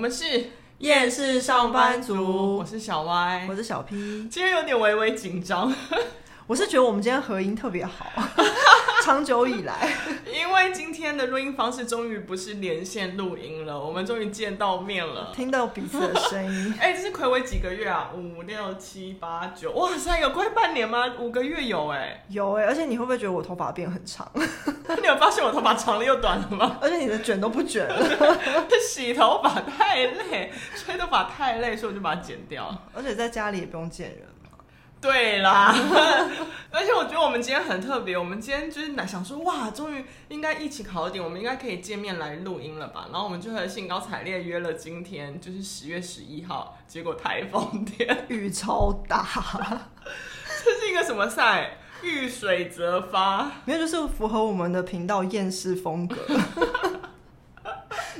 们是夜市上班族，我是小歪，我是小 P，今天有点微微紧张。我是觉得我们今天合音特别好，长久以来，因为今天的录音方式终于不是连线录音了，我们终于见到面了，听到彼此的声音。哎、欸，这是暌违几个月啊？五六七八九，哇塞，有快半年吗？五个月有哎、欸，有哎、欸，而且你会不会觉得我头发变很长？你有发现我头发长了又短了吗？而且你的卷都不卷了，洗头发太累，吹头发太累，所以我就把它剪掉。而且在家里也不用见人。对啦，而且我觉得我们今天很特别，我们今天就是想说，哇，终于应该疫情好一点，我们应该可以见面来录音了吧？然后我们就很兴高采烈约了今天，就是十月十一号，结果台风天，雨超大，这是一个什么赛？遇水则发，没有，就是符合我们的频道厌世风格。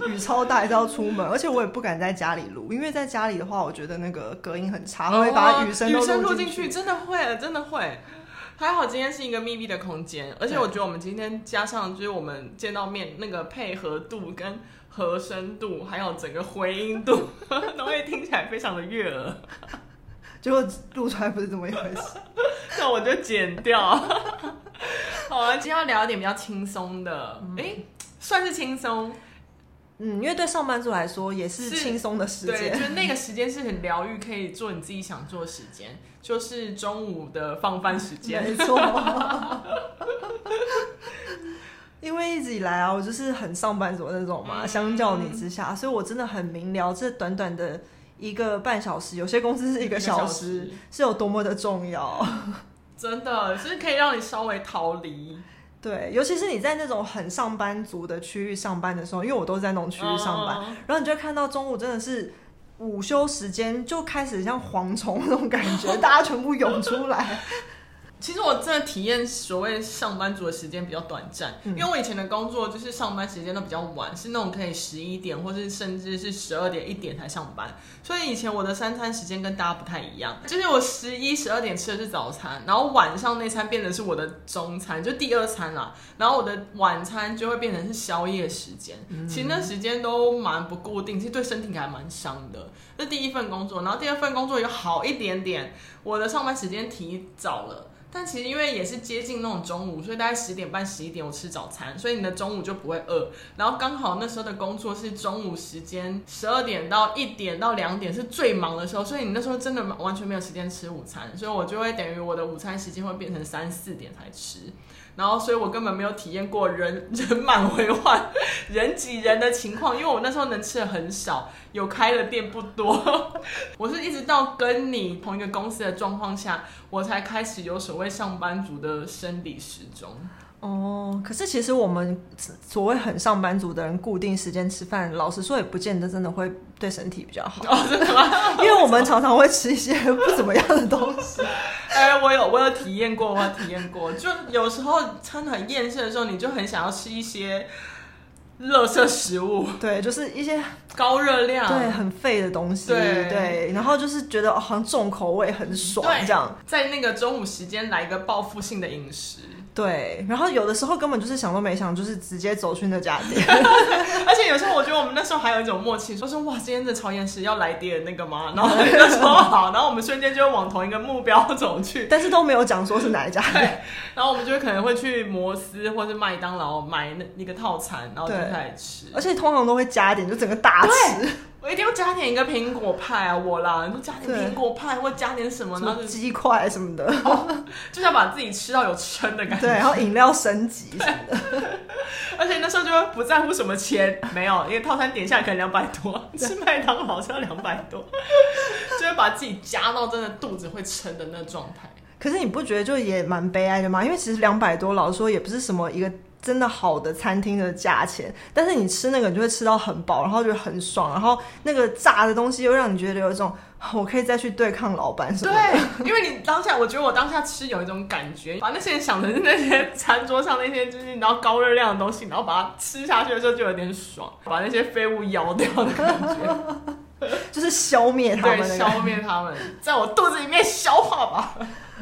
雨超大，还是要出门，而且我也不敢在家里录，因为在家里的话，我觉得那个隔音很差，会把雨声都录进去，真的会，真的会。还好今天是一个密闭的空间，而且我觉得我们今天加上就是我们见到面那个配合度跟和声度，还有整个回音度，都会听起来非常的悦耳。结果录出来不是这么一回事，那我就剪掉。好了，今天要聊一点比较轻松的，哎、欸，算是轻松。嗯，因为对上班族来说也是轻松的时间，对，就是那个时间是很疗愈，可以做你自己想做的时间，就是中午的放饭时间。没错，因为一直以来啊，我就是很上班族那种嘛，嗯、相较你之下，所以我真的很明了，这短短的一个半小时，有些公司是一个小时，是有多么的重要。真的，就是可以让你稍微逃离。对，尤其是你在那种很上班族的区域上班的时候，因为我都是在那种区域上班，uh, 然后你就会看到中午真的是午休时间就开始像蝗虫那种感觉，大家全部涌出来。其实我真的体验所谓上班族的时间比较短暂，嗯，因为我以前的工作就是上班时间都比较晚，是那种可以十一点或是甚至是十二点一点才上班，所以以前我的三餐时间跟大家不太一样，就是我十一十二点吃的是早餐，然后晚上那餐变成是我的中餐，就第二餐啦，然后我的晚餐就会变成是宵夜时间，嗯，其实那时间都蛮不固定，其实对身体还蛮伤的。这第一份工作，然后第二份工作有好一点点，我的上班时间提早了。但其实因为也是接近那种中午，所以大概十点半、十一点我吃早餐，所以你的中午就不会饿。然后刚好那时候的工作是中午时间，十二点到一点到两点是最忙的时候，所以你那时候真的完全没有时间吃午餐，所以我就会等于我的午餐时间会变成三四点才吃。然后，所以我根本没有体验过人 人满为患、人挤人的情况，因为我那时候能吃的很少，有开的店不多。我是一直到跟你同一个公司的状况下，我才开始有所谓上班族的生理时钟。哦，可是其实我们所谓很上班族的人，固定时间吃饭，老实说也不见得真的会对身体比较好。哦，真的吗？因为我们常常会吃一些不怎么样的东西。哎、欸，我有我有体验过，我有体验过。就有时候真的很厌世的时候，你就很想要吃一些垃圾食物。对，就是一些高热量、对很废的东西。对对，然后就是觉得好像重口味，很爽这样。在那个中午时间来一个报复性的饮食。对，然后有的时候根本就是想都没想，就是直接走去那家店。而且有时候我觉得我们那时候还有一种默契，说是哇，今天的超厌世要来点那个吗？然后就说好，然后我们瞬间就会往同一个目标走去，但是都没有讲说是哪一家店。然后我们就可能会去摩斯或是麦当劳买那一个套餐，然后就吃。而且通常都会加点，就整个大吃。我一定要加点一个苹果派啊，我啦，就加点苹果派，或加点什么呢？鸡块什么的，哦、就是要把自己吃到有撑的感觉。对，然后饮料升级什么的。而且那时候就会不在乎什么钱，没有，因为套餐点下来可能两百多，吃麦当劳是要两百多，就会把自己加到真的肚子会撑的那状态。可是你不觉得就也蛮悲哀的吗？因为其实两百多，老实说也不是什么一个。真的好的餐厅的价钱，但是你吃那个你就会吃到很饱，然后就很爽，然后那个炸的东西又让你觉得有一种我可以再去对抗老板什么的。对，因为你当下，我觉得我当下吃有一种感觉，把那些人想成是那些餐桌上那些就是然后高热量的东西，然后把它吃下去的时候就有点爽，把那些废物咬掉的感觉，就是消灭他们，对，消灭他们，在我肚子里面消化吧。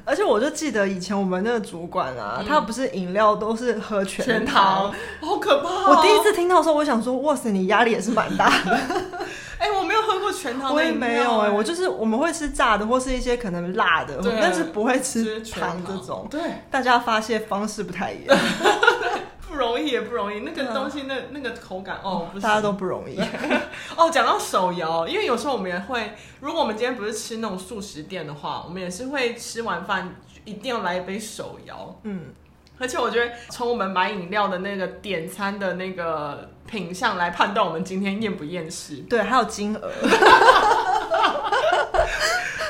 而且我就记得以前我们那个主管啊，嗯、他不是饮料都是喝全糖，全糖好可怕、哦！我第一次听到的时候，我想说，哇塞，你压力也是蛮大的。哎、欸，喝过全糖？我也没有哎、欸，我就是我们会吃炸的或是一些可能辣的，但是不会吃糖这种。对，大家发泄方式不太一样。不容易也不容易，那个东西那那个口感哦，大家都不容易。哦，讲到手摇，因为有时候我们也会，如果我们今天不是吃那种素食店的话，我们也是会吃完饭一定要来一杯手摇。嗯，而且我觉得从我们买饮料的那个点餐的那个品相来判断我们今天厌不厌食。对，还有金额。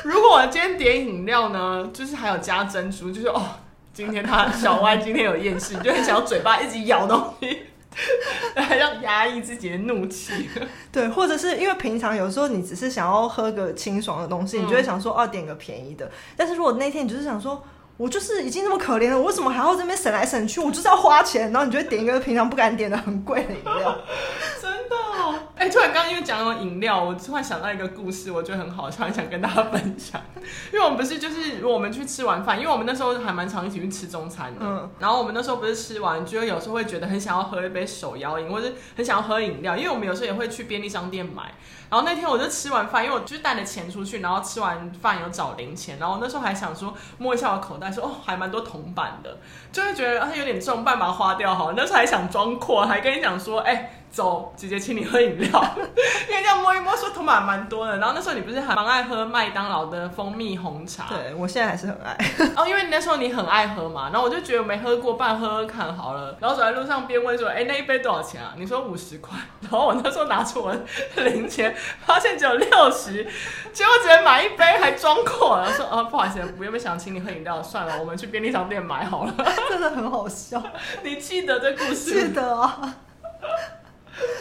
如果我今天点饮料呢，就是还有加珍珠，就是哦。今天他小歪今天有厌世，就很想要嘴巴一直咬东西，还要压抑自己的怒气。对，或者是因为平常有时候你只是想要喝个清爽的东西，你就会想说哦，点个便宜的。但是如果那天你就是想说，我就是已经那么可怜了，我为什么还要这边省来省去？我就是要花钱，然后你就会点一个平常不敢点的很贵的饮料。真的、哦，哎、欸，突然刚刚因为讲到饮料，我突然想到一个故事，我觉得很好突然，想跟大家分享。因为我们不是就是我们去吃完饭，因为我们那时候还蛮常一起去吃中餐的，嗯，然后我们那时候不是吃完，就有时候会觉得很想要喝一杯手摇饮，或者很想要喝饮料，因为我们有时候也会去便利商店买。然后那天我就吃完饭，因为我就带了钱出去，然后吃完饭有找零钱，然后那时候还想说摸一下我口袋说，说哦还蛮多铜板的，就会觉得它有点重，半把花掉好。那时候还想装阔，还跟你讲说，哎、走，姐姐请你喝饮料，因为这样摸一摸，说头发蛮多的。然后那时候你不是还蛮爱喝麦当劳的蜂蜜红茶？对，我现在还是很爱。哦，因为那时候你很爱喝嘛，然后我就觉得我没喝过，半喝喝看好了。然后走在路上边问说：“哎、欸，那一杯多少钱啊？”你说五十块。然后我那时候拿出我的零钱，发现只有六十，结果只能买一杯，还装阔。然后说：“哦，不好意思，我原本想请你喝饮料，算了，我们去便利商店买好了。”真的很好笑，你记得这故事？记得啊。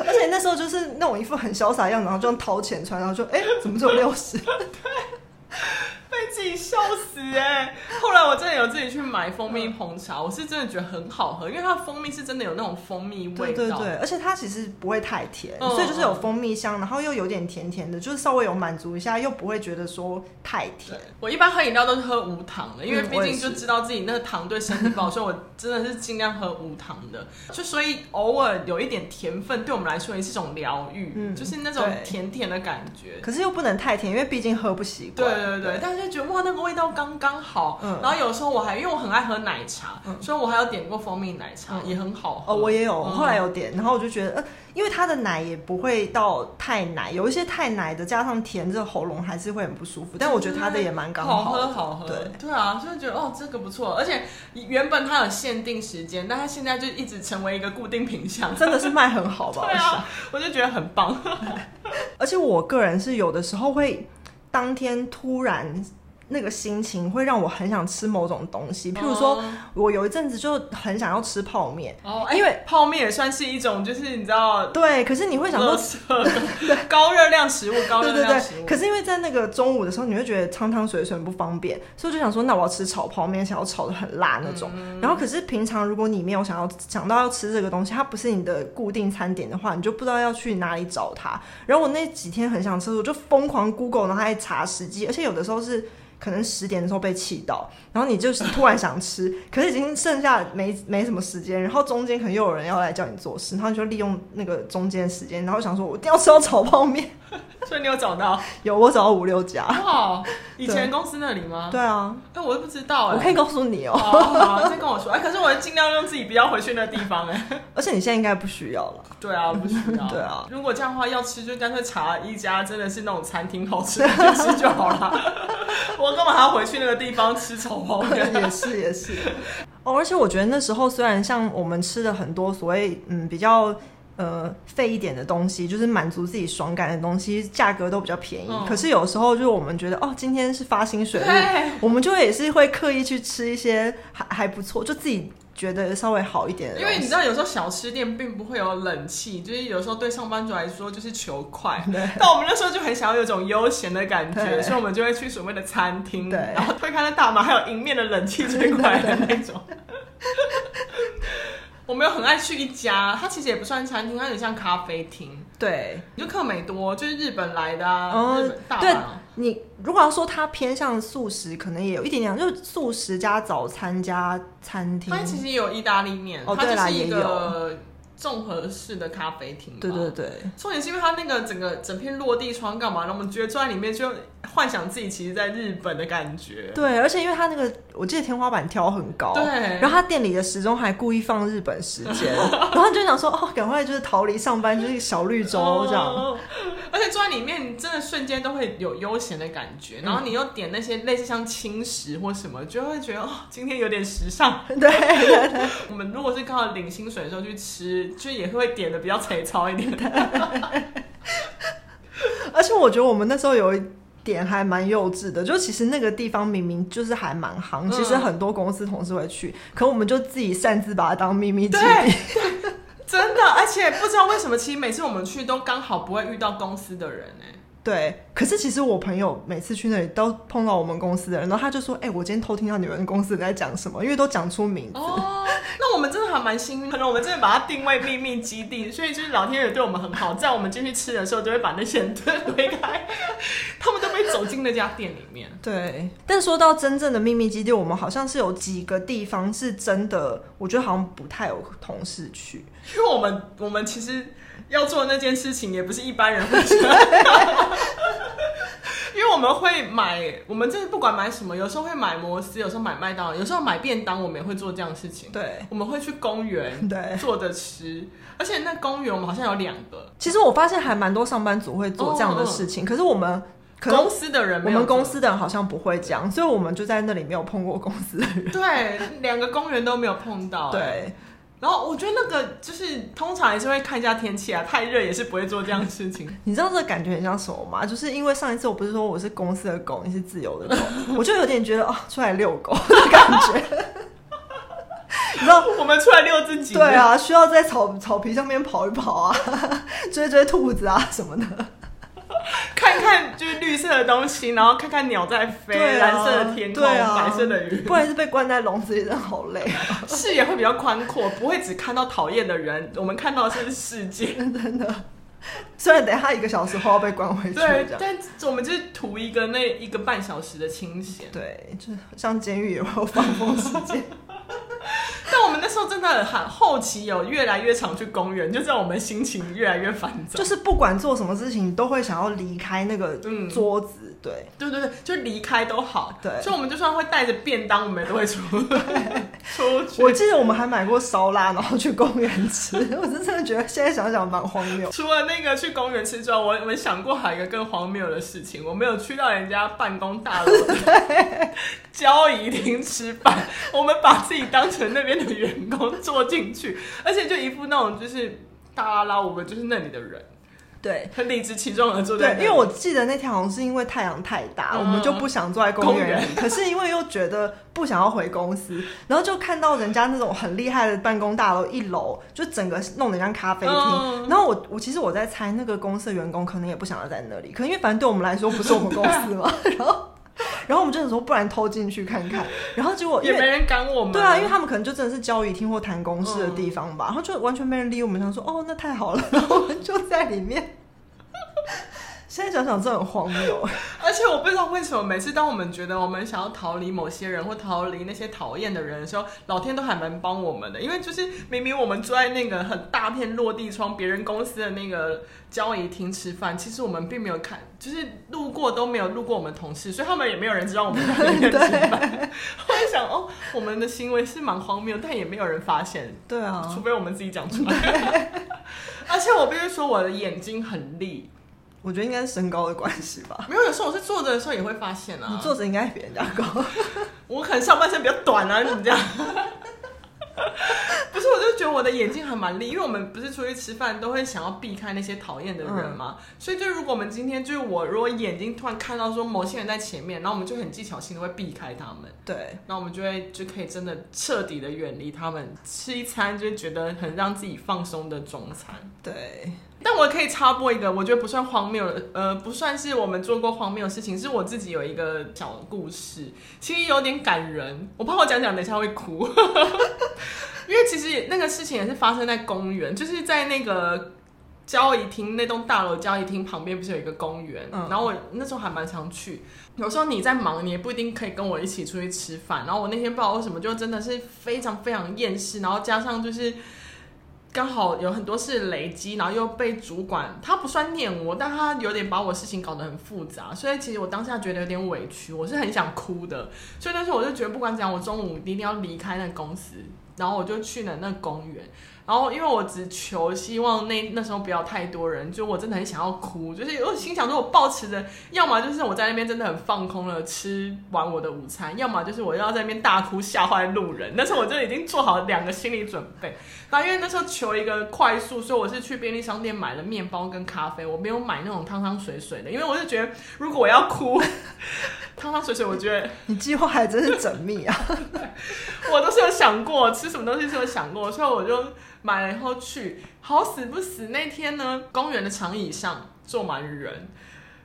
而且那时候就是那种一副很潇洒的样子，然后就用掏钱穿，然后就哎、怎么只有六十？笑死哎、欸！后来我真的有自己去买蜂蜜红茶，我是真的觉得很好喝，因为它的蜂蜜是真的有那种蜂蜜味道，对对对，而且它其实不会太甜，嗯、所以就是有蜂蜜香，然后又有点甜甜的，就是稍微有满足一下，又不会觉得说太甜。我一般喝饮料都是喝无糖的，因为毕竟就知道自己那个糖对身体不好，所以我真的是尽量喝无糖的。就所以偶尔有一点甜分，对我们来说也是一种疗愈，嗯，就是那种甜甜的感觉。可是又不能太甜，因为毕竟喝不习惯。对对对，对但是。觉得哇，那个味道刚刚好。嗯，然后有时候我还因为我很爱喝奶茶，嗯，所以我还有点过蜂蜜奶茶，嗯，也很好喝。哦，我也有，我后来有点，然后我就觉得，呃，因为它的奶也不会到太奶，有一些太奶的加上甜，这个喉咙还是会很不舒服。但我觉得它的也蛮刚好，好喝，好喝。对对啊，所以觉得哦，这个不错。而且原本它有限定时间，但它现在就一直成为一个固定品项，真的是卖很好吧？对啊，我就觉得很棒。而且我个人是有的时候会当天突然。那个心情会让我很想吃某种东西，譬如说，我有一阵子就很想要吃泡面哦，因为泡面也算是一种，就是你知道，对。可是你会想说，高热量食物，高热量食物。可是因为在那个中午的时候，你会觉得汤汤水水很不方便，所以我就想说，那我要吃炒泡面，想要炒的很辣那种。然后，可是平常如果你没有想要想到要吃这个东西，它不是你的固定餐点的话，你就不知道要去哪里找它。然后我那几天很想吃，我就疯狂 Google，然后还查时机，而且有的时候是。可能十点的时候被气到，然后你就是突然想吃，可是已经剩下没没什么时间，然后中间可能又有人要来叫你做事，然后你就利用那个中间时间，然后想说我一定要吃到炒泡面，所以你有找到？有，我找到五六家。哇，以前公司那里吗？对啊，但我都不知道哎，我可以告诉你哦。先跟我说。哎，可是我尽量用自己不要回去那个地方哎。而且你现在应该不需要了。对啊，不需要。对啊，如果这样的话要吃，就干脆查一家真的是那种餐厅好吃的就吃就好了。我干嘛还要回去那个地方吃炒泡面？也是也是哦，而且我觉得那时候虽然像我们吃的很多所谓嗯比较呃费一点的东西，就是满足自己爽感的东西，价格都比较便宜。嗯、可是有时候就是我们觉得哦，今天是发薪水日，我们就也是会刻意去吃一些还还不错，就自己。觉得稍微好一点的，因为你知道有时候小吃店并不会有冷气，就是有时候对上班族来说就是求快。对但我们那时候就很想要有一种悠闲的感觉，所以我们就会去所谓的餐厅，对然后推开了大门，还有迎面的冷气吹过来的那种。我们有很爱去一家，它其实也不算餐厅，它有点像咖啡厅。对，就客美多，就是日本来的啊，嗯、日本大对，你如果要说它偏向素食，可能也有一点点，就是素食加早餐加餐厅。它其实也有意大利面，哦，对啦，也有。综合式的咖啡厅。对对对，重点是因为它那个整个整片落地窗干嘛？那我们觉得坐在里面就幻想自己其实在日本的感觉。对，而且因为他那个我记得天花板挑很高，对，然后他店里的时钟还故意放日本时间，然后就想说哦，赶快就是逃离上班，就是小绿洲这样。哦而且坐在里面，真的瞬间都会有悠闲的感觉。然后你又点那些类似像轻食或什么，就会觉得哦，今天有点时尚。对对对。我们如果是刚好领薪水的时候去吃，就也会点的比较粗糙一点的。而且我觉得我们那时候有一点还蛮幼稚的，就其实那个地方明明就是还蛮行，其实很多公司同事会去，可我们就自己擅自把它当秘密基地。真的，而且不知道为什么，其实每次我们去都刚好不会遇到公司的人哎。对，可是其实我朋友每次去那里都碰到我们公司的人，然后他就说：“哎、欸，我今天偷听到你们公司在讲什么，因为都讲出名字。”哦，那我们真的还蛮幸运，可能我们真的把它定位秘密基地，所以就是老天爷对我们很好，在我们进去吃的时候，就会把那些人 推推开，他们都没走进那家店里面。对，但说到真正的秘密基地，我们好像是有几个地方是真的，我觉得好像不太有同事去，因为我们我们其实。要做的那件事情也不是一般人会做，因为我们会买，我们这是不管买什么，有时候会买摩斯，有时候买麦当劳，有时候买便当，我们也会做这样的事情。对，我们会去公园，对，坐着吃，而且那公园我们好像有两个。其实我发现还蛮多上班族会做这样的事情，哦、可是我们可能公司的人，我们公司的人好像不会这样，所以我们就在那里没有碰过公司的人。对，两个公园都没有碰到。对。然后我觉得那个就是通常还是会看一下天气啊，太热也是不会做这样的事情。你知道这个感觉很像什么吗？就是因为上一次我不是说我是公司的狗，你是自由的狗，我就有点觉得哦，出来遛狗的感觉。你知道我们出来遛自己？对啊，需要在草草皮上面跑一跑啊，追追兔子啊什么的。看看就是绿色的东西，然后看看鸟在飞，啊、蓝色的天空，啊、白色的云。不然是被关在笼子里，真的好累啊。视野会比较宽阔，不会只看到讨厌的人，我们看到的是世界，真的。虽然等一下一个小时后要被关回去，对，但我们就是图一个那一个半小时的清闲。对，就像监狱也会有放风时间。真的很后期有越来越常去公园，就让我们心情越来越烦躁。就是不管做什么事情，都会想要离开那个桌子。嗯、对，对对对，就离开都好。对，所以我们就算会带着便当，我们也都会出出去。我记得我们还买过烧腊，然后去公园吃。我是真的觉得现在想想蛮荒谬。除了那个去公园吃之外，我我想过还有一个更荒谬的事情，我没有去到人家办公大楼的 交易厅吃饭，我们把自己当成那边。的员工坐进去，而且就一副那种就是大拉拉，我们就是那里的人，对，很理直气壮的坐在。对，因为我记得那天好像是因为太阳太大，嗯、我们就不想坐在公园里。可是因为又觉得不想要回公司，然后就看到人家那种很厉害的办公大楼，一楼就整个弄得像咖啡厅。嗯、然后我我其实我在猜，那个公司的员工可能也不想要在那里，可能因为反正对我们来说不是我们公司嘛。然后。然后我们真的说，不然偷进去看看。然后结果也没人赶我们。对啊，因为他们可能就真的是交易厅或谈公事的地方吧。嗯、然后就完全没人理我们，想说哦，那太好了。然后我们就在里面。现在想想，这很荒谬。而且我不知道为什么，每次当我们觉得我们想要逃离某些人或逃离那些讨厌的人的时候，老天都还蛮帮我们的。因为就是明明我们坐在那个很大片落地窗别人公司的那个交易厅吃饭，其实我们并没有看，就是路过都没有路过我们同事，所以他们也没有人知道我们在那边吃饭。对 我在想，哦，我们的行为是蛮荒谬，但也没有人发现。对啊，除非我们自己讲出来。而且我必须说，我的眼睛很利。我觉得应该是身高的关系吧。没有，有时候我是坐着的时候也会发现啊。你坐着应该比人家高。我可能上半身比较短啊，你这样。不是，我就觉得我的眼睛还蛮利，因为我们不是出去吃饭都会想要避开那些讨厌的人嘛。嗯、所以，就如果我们今天就是我，如果眼睛突然看到说某些人在前面，然后我们就很技巧性的会避开他们。对，那我们就会就可以真的彻底的远离他们，吃一餐就觉得很让自己放松的中餐。对。但我可以插播一个，我觉得不算荒谬的，呃，不算是我们做过荒谬的事情，是我自己有一个小故事，其实有点感人，我怕我讲讲等一下会哭，因为其实那个事情也是发生在公园，就是在那个交易厅那栋大楼交易厅旁边不是有一个公园，嗯、然后我那时候还蛮常去，有时候你在忙，你也不一定可以跟我一起出去吃饭，然后我那天不知道为什么就真的是非常非常厌世，然后加上就是。刚好有很多事累积，然后又被主管，他不算念我，但他有点把我事情搞得很复杂，所以其实我当下觉得有点委屈，我是很想哭的。所以那时候我就觉得不管怎样，我中午一定要离开那公司，然后我就去了那公园。然后，因为我只求希望那那时候不要太多人，就我真的很想要哭，就是我心想说，我抱持着，要么就是我在那边真的很放空了，吃完我的午餐，要么就是我要在那边大哭吓坏路人。那时候我就已经做好两个心理准备。然后因为那时候求一个快速，所以我是去便利商店买了面包跟咖啡，我没有买那种汤汤水水的，因为我就觉得如果我要哭，汤汤水水，我觉得你计划还真是缜密啊。我都是有想过吃什么东西是有想过，所以我就。买了以后去，好死不死那天呢，公园的长椅上坐满人，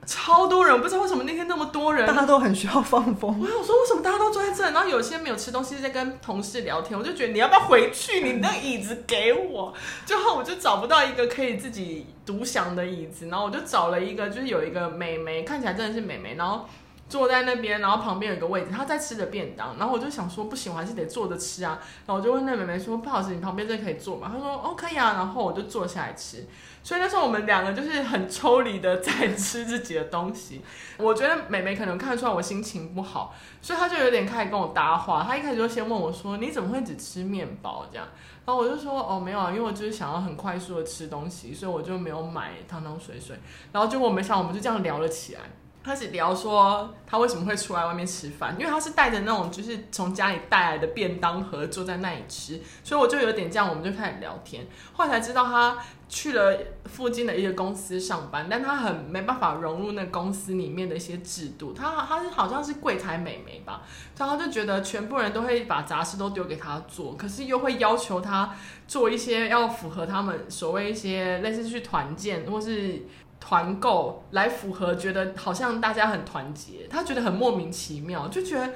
超多人，不知道为什么那天那么多人，大家都很需要放风。我想说为什么大家都坐在这？然后有些没有吃东西在跟同事聊天，我就觉得你要不要回去？你那椅子给我，最后我就找不到一个可以自己独享的椅子，然后我就找了一个，就是有一个美眉，看起来真的是美眉，然后。坐在那边，然后旁边有个位置，他在吃着便当，然后我就想说不行，我还是得坐着吃啊。然后我就问那妹妹说：“不好意思，你旁边这可以坐吗？”她说：“哦，可以啊。”然后我就坐下来吃。所以那时候我们两个就是很抽离的在吃自己的东西。我觉得妹妹可能看出来我心情不好，所以她就有点开始跟我搭话。她一开始就先问我说：“你怎么会只吃面包这样？”然后我就说：“哦，没有啊，因为我就是想要很快速的吃东西，所以我就没有买汤汤水水。”然后结果没想到我们就这样聊了起来。开始聊说他为什么会出来外面吃饭，因为他是带着那种就是从家里带来的便当盒坐在那里吃，所以我就有点这样，我们就开始聊天。后来才知道他去了附近的一个公司上班，但他很没办法融入那公司里面的一些制度。他他是好像是柜台美眉吧，然后就觉得全部人都会把杂事都丢给他做，可是又会要求他做一些要符合他们所谓一些类似去团建或是。团购来符合，觉得好像大家很团结，他觉得很莫名其妙，就觉得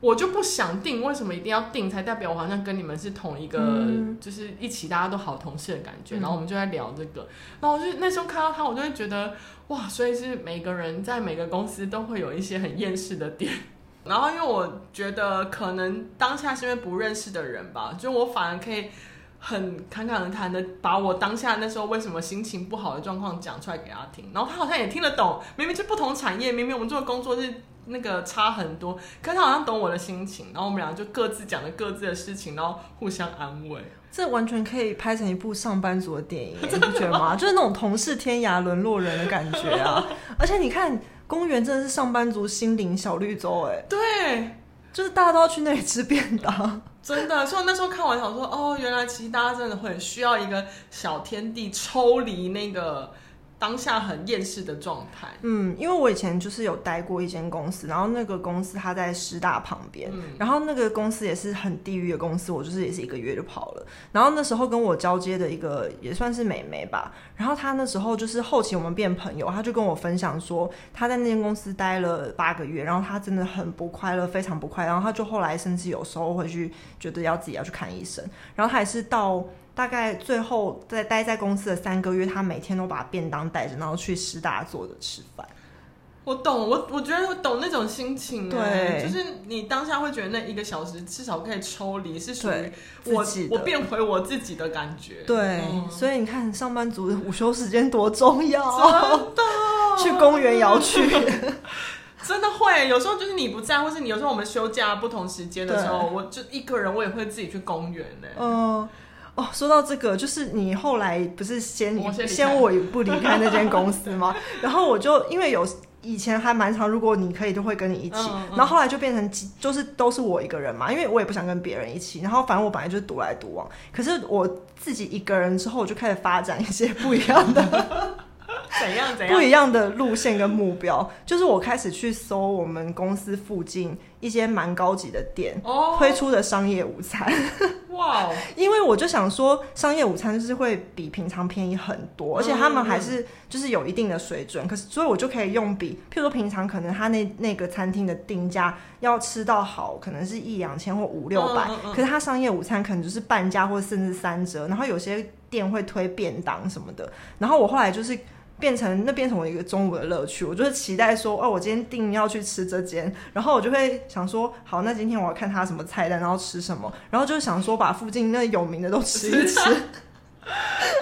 我就不想订，为什么一定要订才代表我好像跟你们是同一个，嗯、就是一起大家都好同事的感觉。然后我们就在聊这个，然后我就那时候看到他，我就会觉得哇，所以是每个人在每个公司都会有一些很厌世的点。然后因为我觉得可能当下是因为不认识的人吧，就我反而可以。很侃侃而谈的把我当下那时候为什么心情不好的状况讲出来给他听，然后他好像也听得懂。明明是不同产业，明明我们做的工作是那个差很多，可是他好像懂我的心情。然后我们俩就各自讲了各自的事情，然后互相安慰。这完全可以拍成一部上班族的电影，你不觉得吗？就是那种同是天涯沦落人的感觉啊！而且你看，公园真的是上班族心灵小绿洲，哎，对，就是大家都要去那里吃便当。真的，所以那时候看完想说，哦，原来其实大家真的很需要一个小天地，抽离那个。当下很厌世的状态。嗯，因为我以前就是有待过一间公司，然后那个公司它在师大旁边，嗯、然后那个公司也是很地狱的公司，我就是也是一个月就跑了。然后那时候跟我交接的一个也算是美眉吧，然后她那时候就是后期我们变朋友，她就跟我分享说她在那间公司待了八个月，然后她真的很不快乐，非常不快乐。然后她就后来甚至有时候会去觉得要自己要去看医生，然后她也是到。大概最后在待在公司的三个月，他每天都把便当带着，然后去师大坐着吃饭。我懂，我我觉得我懂那种心情。对，就是你当下会觉得那一个小时至少可以抽离，是属于我我变回我自己的感觉。对，嗯、所以你看上班族的午休时间多重要，真的去公园也要去。真的会，有时候就是你不在，或是你有时候我们休假不同时间的时候，我就一个人我也会自己去公园呢。嗯。哦，说到这个，就是你后来不是先先我不离开那间公司吗？然后我就因为有以前还蛮常，如果你可以，就会跟你一起。嗯嗯、然后后来就变成就是都是我一个人嘛，因为我也不想跟别人一起。然后反正我本来就是独来独往，可是我自己一个人之后，我就开始发展一些不一样的怎样怎样不一样的路线跟目标，就是我开始去搜我们公司附近一些蛮高级的店、哦、推出的商业午餐。哇. 因为我就想说，商业午餐就是会比平常便宜很多，而且他们还是就是有一定的水准。可是，所以我就可以用比，譬如说平常可能他那那个餐厅的定价要吃到好，可能是一两千或五六百，可是他商业午餐可能就是半价或甚至三折。然后有些店会推便当什么的。然后我后来就是。变成那变成我一个中午的乐趣，我就是期待说，哦，我今天定要去吃这间，然后我就会想说，好，那今天我要看他什么菜单，然后吃什么，然后就想说把附近那有名的都吃一吃。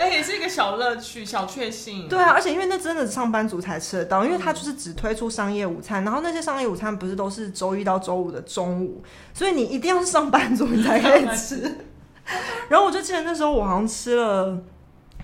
哎、欸，也是一个小乐趣、小确幸。对啊，而且因为那真的是上班族才吃得到，因为他就是只推出商业午餐，然后那些商业午餐不是都是周一到周五的中午，所以你一定要是上班族你才可以吃。然后我就记得那时候我好像吃了。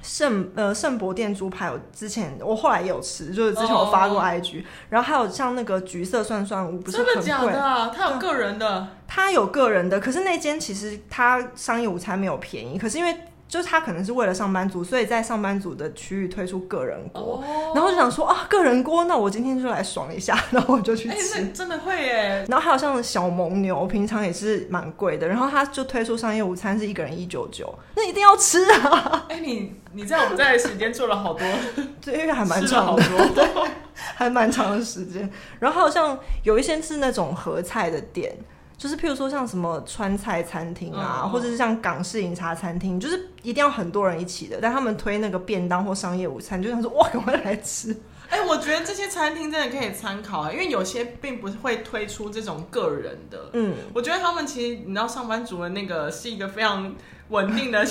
圣呃圣博店猪排，我之前我后来也有吃，就是之前我发过 IG，、oh. 然后还有像那个橘色涮涮屋，不是很贵？真的假的、啊？它有个人的，它有个人的，可是那间其实它商业午餐没有便宜，可是因为。就是他可能是为了上班族，所以在上班族的区域推出个人锅，oh. 然后就想说啊，个人锅，那我今天就来爽一下，然后我就去吃，欸、真的会耶。然后还有像小蒙牛，平常也是蛮贵的，然后他就推出商业午餐是一个人一九九，那一定要吃啊！哎、欸，你你在我们在的时间做了好多，对，因为还蛮长的，对，还蛮长的时间。然后还有像有一些是那种合菜的店。就是譬如说像什么川菜餐厅啊，嗯、或者是像港式饮茶餐厅，就是一定要很多人一起的。但他们推那个便当或商业午餐，就想说哇，赶快来吃。哎、欸，我觉得这些餐厅真的可以参考啊，因为有些并不会推出这种个人的。嗯，我觉得他们其实你知道，上班族的那个是一个非常稳定的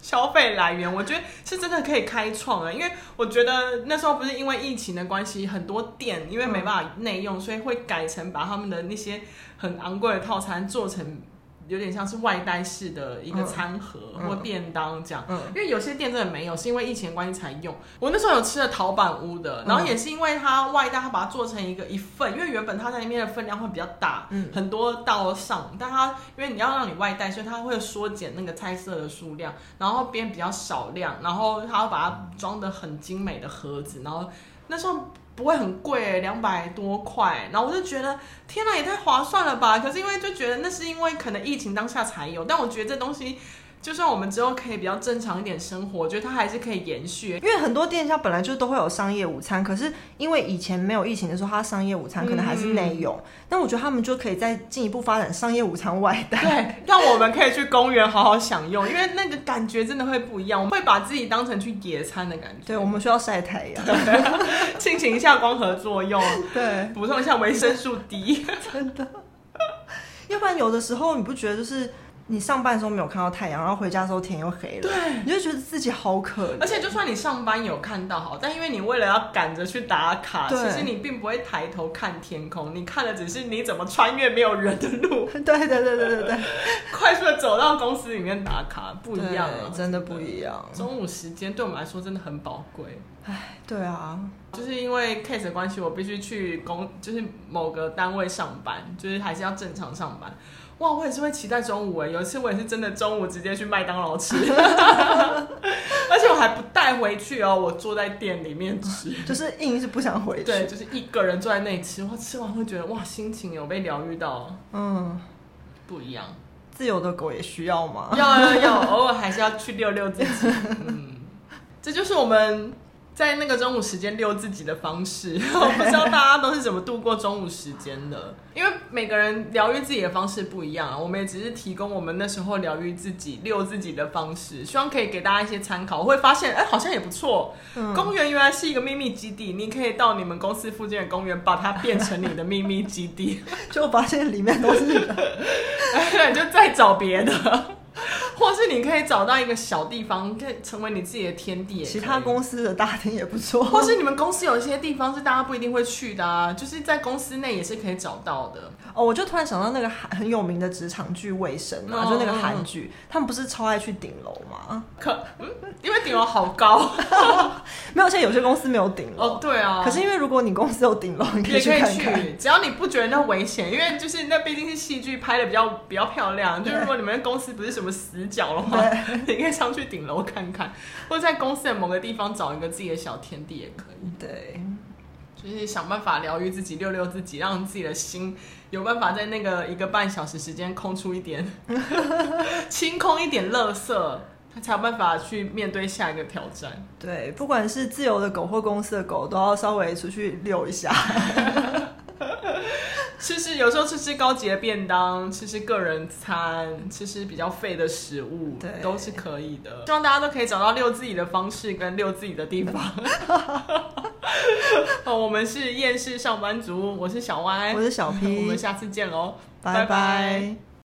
消费来源，我觉得是真的可以开创的。因为我觉得那时候不是因为疫情的关系，很多店因为没办法内用，所以会改成把他们的那些。很昂贵的套餐做成有点像是外带式的一个餐盒或便当这样，因为有些店真的没有，是因为疫情关系才用。我那时候有吃了陶板屋的，然后也是因为它外带，它把它做成一个一份，因为原本它在里面的分量会比较大，嗯、很多道上，但它因为你要让你外带，所以它会缩减那个菜色的数量，然后变比较少量，然后它会把它装的很精美的盒子，然后那时候。不会很贵，两百多块，然后我就觉得天哪，也太划算了吧！可是因为就觉得那是因为可能疫情当下才有，但我觉得这东西。就算我们之后可以比较正常一点生活，我觉得它还是可以延续。因为很多店家本来就都会有商业午餐，可是因为以前没有疫情的时候，它商业午餐可能还是内用。嗯、但我觉得他们就可以再进一步发展商业午餐外带，对，让我们可以去公园好好享用，因为那个感觉真的会不一样。我们会把自己当成去野餐的感觉。对，我们需要晒太阳，进行一下光合作用，对，补充一下维生素 D，真的。要不然有的时候你不觉得就是。你上班的时候没有看到太阳，然后回家的时候天又黑了，对，你就觉得自己好可怜。而且就算你上班有看到好，但因为你为了要赶着去打卡，其实你并不会抬头看天空，你看的只是你怎么穿越没有人的路。对对对对对对，快速的走到公司里面打卡，不一样啊，真的不一样。中午时间对我们来说真的很宝贵。唉，对啊，就是因为 case 的关系，我必须去公，就是某个单位上班，就是还是要正常上班。哇，我也是会期待中午哎，有一次我也是真的中午直接去麦当劳吃，而且我还不带回去哦，我坐在店里面吃，就是硬是不想回去，对，就是一个人坐在那里吃，哇，吃完会觉得哇，心情有被疗愈到，嗯，不一样，自由的狗也需要吗？要要要，偶尔还是要去遛遛自己，嗯，这就是我们。在那个中午时间遛自己的方式，我不知道大家都是怎么度过中午时间的，因为每个人疗愈自己的方式不一样啊。我们也只是提供我们那时候疗愈自己、遛自己的方式，希望可以给大家一些参考。我会发现，哎，好像也不错。嗯、公园原来是一个秘密基地，你可以到你们公司附近的公园，把它变成你的秘密基地。就发现里面都是你的，你就再找别的。或是你可以找到一个小地方，可以成为你自己的天地。其他公司的大厅也不错。或是你们公司有一些地方是大家不一定会去的啊，就是在公司内也是可以找到的。哦，我就突然想到那个很有名的职场剧《卫生》啊，就那个韩剧，他们不是超爱去顶楼吗？可，嗯，因为顶楼好高。没有，现在有些公司没有顶楼。哦，对啊。可是因为如果你公司有顶楼，你可以去看看。只要你不觉得那危险，因为就是那毕竟是戏剧拍的比较比较漂亮。就是如果你们公司不是什么死角的话，你可以上去顶楼看看，或者在公司的某个地方找一个自己的小天地也可以。对。就是想办法疗愈自己，遛遛自己，让自己的心有办法在那个一个半小时时间空出一点，清空一点垃圾，他才有办法去面对下一个挑战。对，不管是自由的狗或公司的狗，都要稍微出去遛一下。吃吃，有时候吃吃高级的便当，吃吃个人餐，吃吃比较废的食物，对，都是可以的。希望大家都可以找到遛自己的方式跟遛自己的地方。好，我们是厌世上班族，我是小歪，我是小 P，我们下次见喽，拜拜。